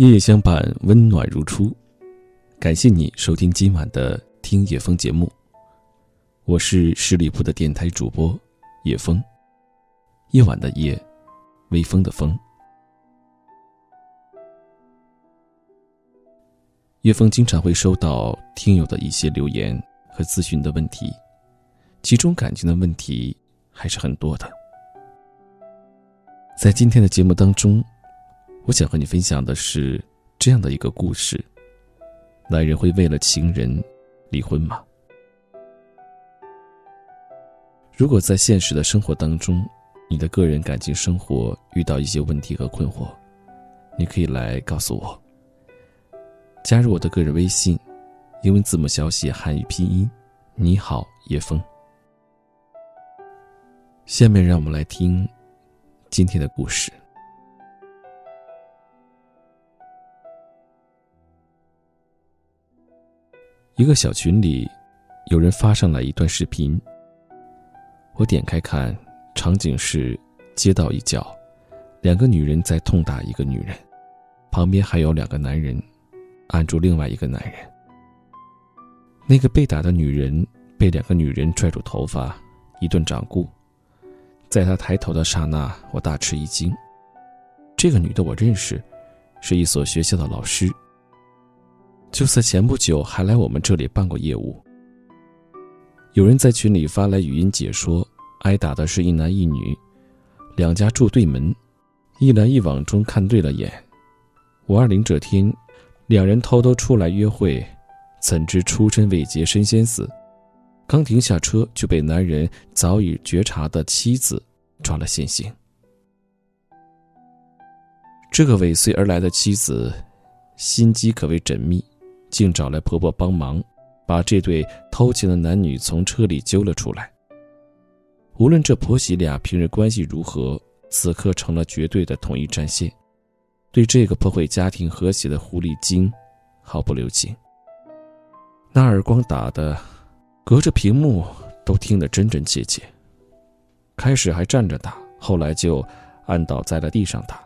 夜夜相伴，温暖如初。感谢你收听今晚的听叶风节目，我是十里铺的电台主播叶风。夜晚的夜，微风的风。叶风经常会收到听友的一些留言和咨询的问题，其中感情的问题还是很多的。在今天的节目当中，我想和你分享的是这样的一个故事：男人会为了情人离婚吗？如果在现实的生活当中，你的个人感情生活遇到一些问题和困惑，你可以来告诉我。加入我的个人微信，英文字母小写汉语拼音，你好叶枫。下面让我们来听。今天的故事，一个小群里，有人发上来一段视频。我点开看，场景是街道一角，两个女人在痛打一个女人，旁边还有两个男人按住另外一个男人。那个被打的女人被两个女人拽住头发，一顿掌掴。在她抬头的刹那，我大吃一惊。这个女的我认识，是一所学校的老师。就在前不久，还来我们这里办过业务。有人在群里发来语音解说：挨打的是一男一女，两家住对门，一来一往中看对了眼。五二零这天，两人偷偷出来约会，怎知出身未捷身先死。刚停下车，就被男人早已觉察的妻子抓了现行。这个尾随而来的妻子，心机可谓缜密，竟找来婆婆帮忙，把这对偷情的男女从车里揪了出来。无论这婆媳俩平日关系如何，此刻成了绝对的统一战线，对这个破坏家庭和谐的狐狸精，毫不留情。那耳光打的。隔着屏幕都听得真真切切。开始还站着打，后来就按倒在了地上打。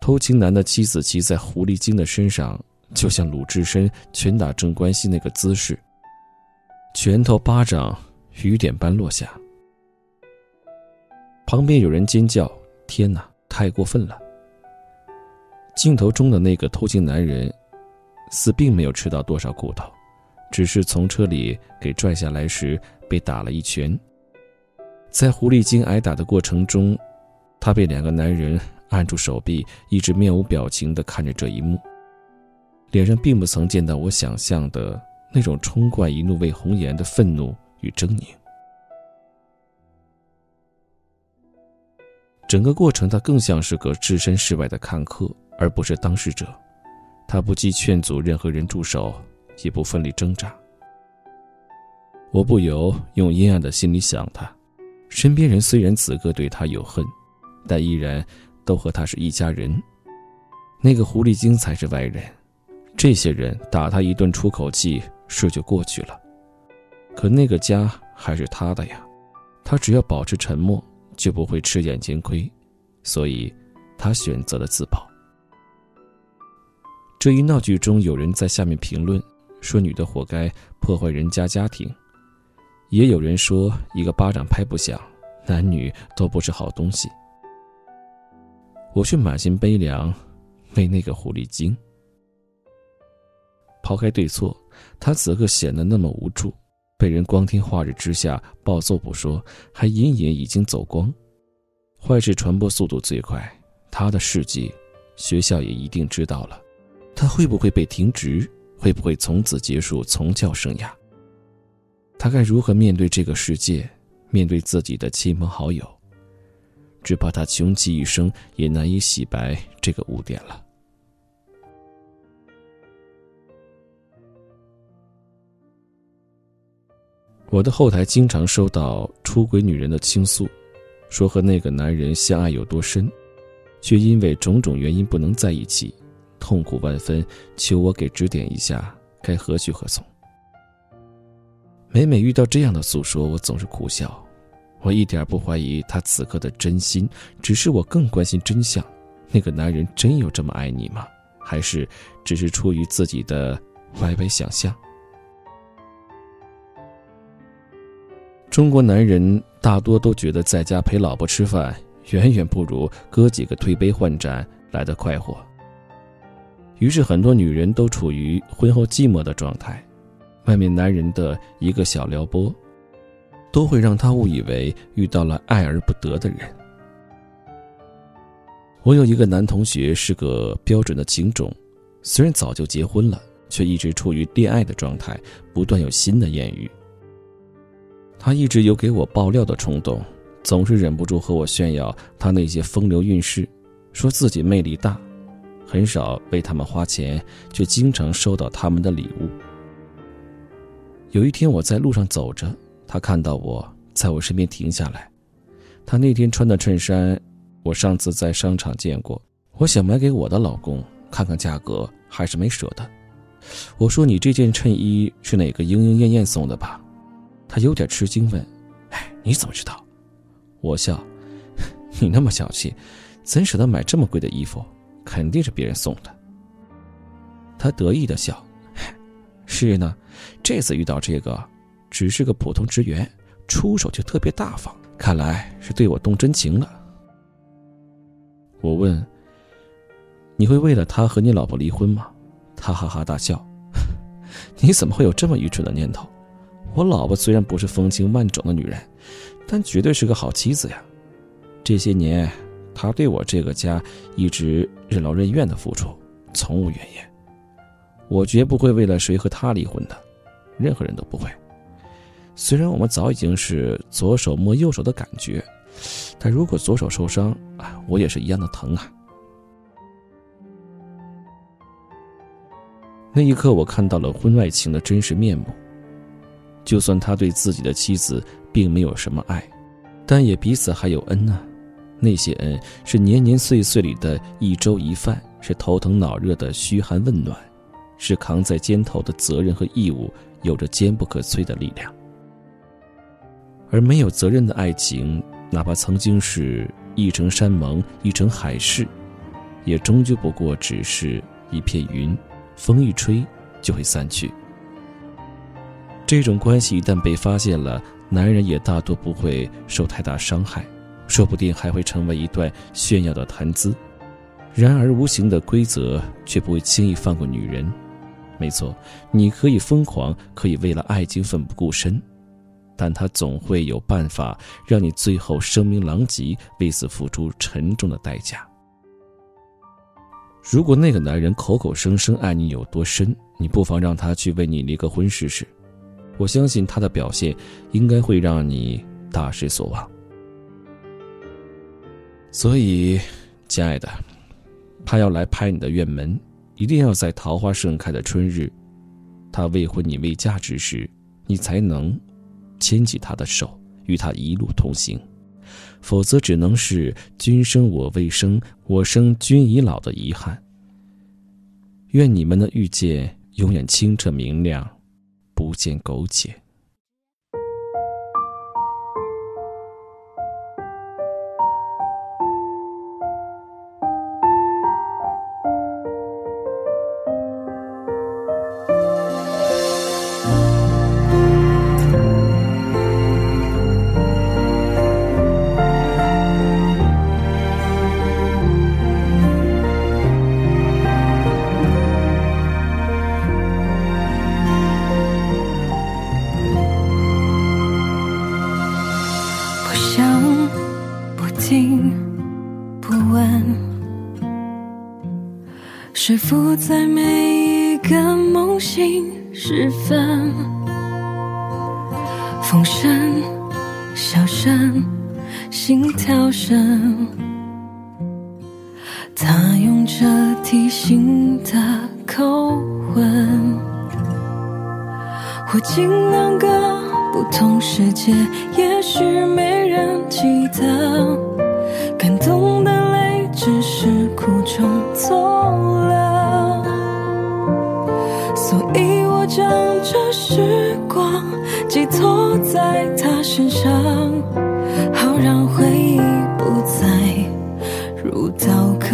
偷情男的妻子骑在狐狸精的身上，就像鲁智深拳打镇关西那个姿势，拳头巴掌雨点般落下。旁边有人尖叫：“天哪，太过分了！”镜头中的那个偷情男人，似并没有吃到多少苦头。只是从车里给拽下来时被打了一拳，在狐狸精挨打的过程中，他被两个男人按住手臂，一直面无表情地看着这一幕，脸上并不曾见到我想象的那种冲冠一怒为红颜的愤怒与狰狞。整个过程，他更像是个置身事外的看客，而不是当事者。他不计劝阻任何人住手。也不奋力挣扎，我不由用阴暗的心里想他，身边人虽然此刻对他有恨，但依然都和他是一家人。那个狐狸精才是外人，这些人打他一顿出口气，事就过去了。可那个家还是他的呀，他只要保持沉默，就不会吃眼前亏，所以，他选择了自保。这一闹剧中，有人在下面评论。说女的活该破坏人家家庭，也有人说一个巴掌拍不响，男女都不是好东西。我却满心悲凉，为那个狐狸精。抛开对错，他此刻显得那么无助，被人光天化日之下暴揍不说，还隐隐已经走光。坏事传播速度最快，他的事迹，学校也一定知道了，他会不会被停职？会不会从此结束从教生涯？他该如何面对这个世界，面对自己的亲朋好友？只怕他穷其一生也难以洗白这个污点了。我的后台经常收到出轨女人的倾诉，说和那个男人相爱有多深，却因为种种原因不能在一起。痛苦万分，求我给指点一下，该何去何从。每每遇到这样的诉说，我总是苦笑。我一点不怀疑他此刻的真心，只是我更关心真相：那个男人真有这么爱你吗？还是只是出于自己的歪歪想象？中国男人大多都觉得在家陪老婆吃饭，远远不如哥几个推杯换盏来的快活。于是，很多女人都处于婚后寂寞的状态，外面男人的一个小撩拨，都会让她误以为遇到了爱而不得的人。我有一个男同学是个标准的情种，虽然早就结婚了，却一直处于恋爱的状态，不断有新的艳遇。他一直有给我爆料的冲动，总是忍不住和我炫耀他那些风流韵事，说自己魅力大，很少为他们花钱，却经常收到他们的礼物。有一天我在路上走着，他看到我在我身边停下来，他那天穿的衬衫，我上次在商场见过，我想买给我的老公看看价格，还是没舍得。我说：“你这件衬衣是哪个莺莺燕燕送的吧？”他有点吃惊，问：“哎，你怎么知道？”我笑：“你那么小气，怎舍得买这么贵的衣服？肯定是别人送的。”他得意的笑：“是呢，这次遇到这个，只是个普通职员，出手就特别大方，看来是对我动真情了。”我问：“你会为了他和你老婆离婚吗？”他哈哈大笑：“你怎么会有这么愚蠢的念头？”我老婆虽然不是风情万种的女人，但绝对是个好妻子呀。这些年，她对我这个家一直任劳任怨的付出，从无怨言。我绝不会为了谁和她离婚的，任何人都不会。虽然我们早已经是左手摸右手的感觉，但如果左手受伤，我也是一样的疼啊。那一刻，我看到了婚外情的真实面目。就算他对自己的妻子并没有什么爱，但也彼此还有恩啊。那些恩是年年岁岁里的一粥一饭，是头疼脑热的嘘寒问暖，是扛在肩头的责任和义务，有着坚不可摧的力量。而没有责任的爱情，哪怕曾经是一城山盟、一城海誓，也终究不过只是一片云，风一吹就会散去。这种关系一旦被发现了，男人也大多不会受太大伤害，说不定还会成为一段炫耀的谈资。然而，无形的规则却不会轻易放过女人。没错，你可以疯狂，可以为了爱情奋不顾身，但他总会有办法让你最后声名狼藉，为此付出沉重的代价。如果那个男人口口声声爱你有多深，你不妨让他去为你离个婚试试。我相信他的表现应该会让你大失所望。所以，亲爱的，他要来拍你的院门，一定要在桃花盛开的春日，他未婚你未嫁之时，你才能牵起他的手，与他一路同行。否则，只能是君生我未生，我生君已老的遗憾。愿你们的遇见永远清澈明亮。不见苟且。时分，风声、笑声、心跳声，他用着提醒的口吻。或进两个不同世界，也许没人记得，身上，好让回忆不再如刀割。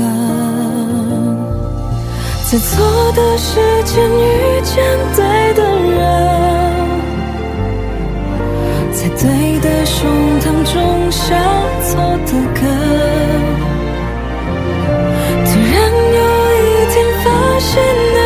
在错的时间遇见对的人，在对的胸膛中下错的歌，突然有一天发现。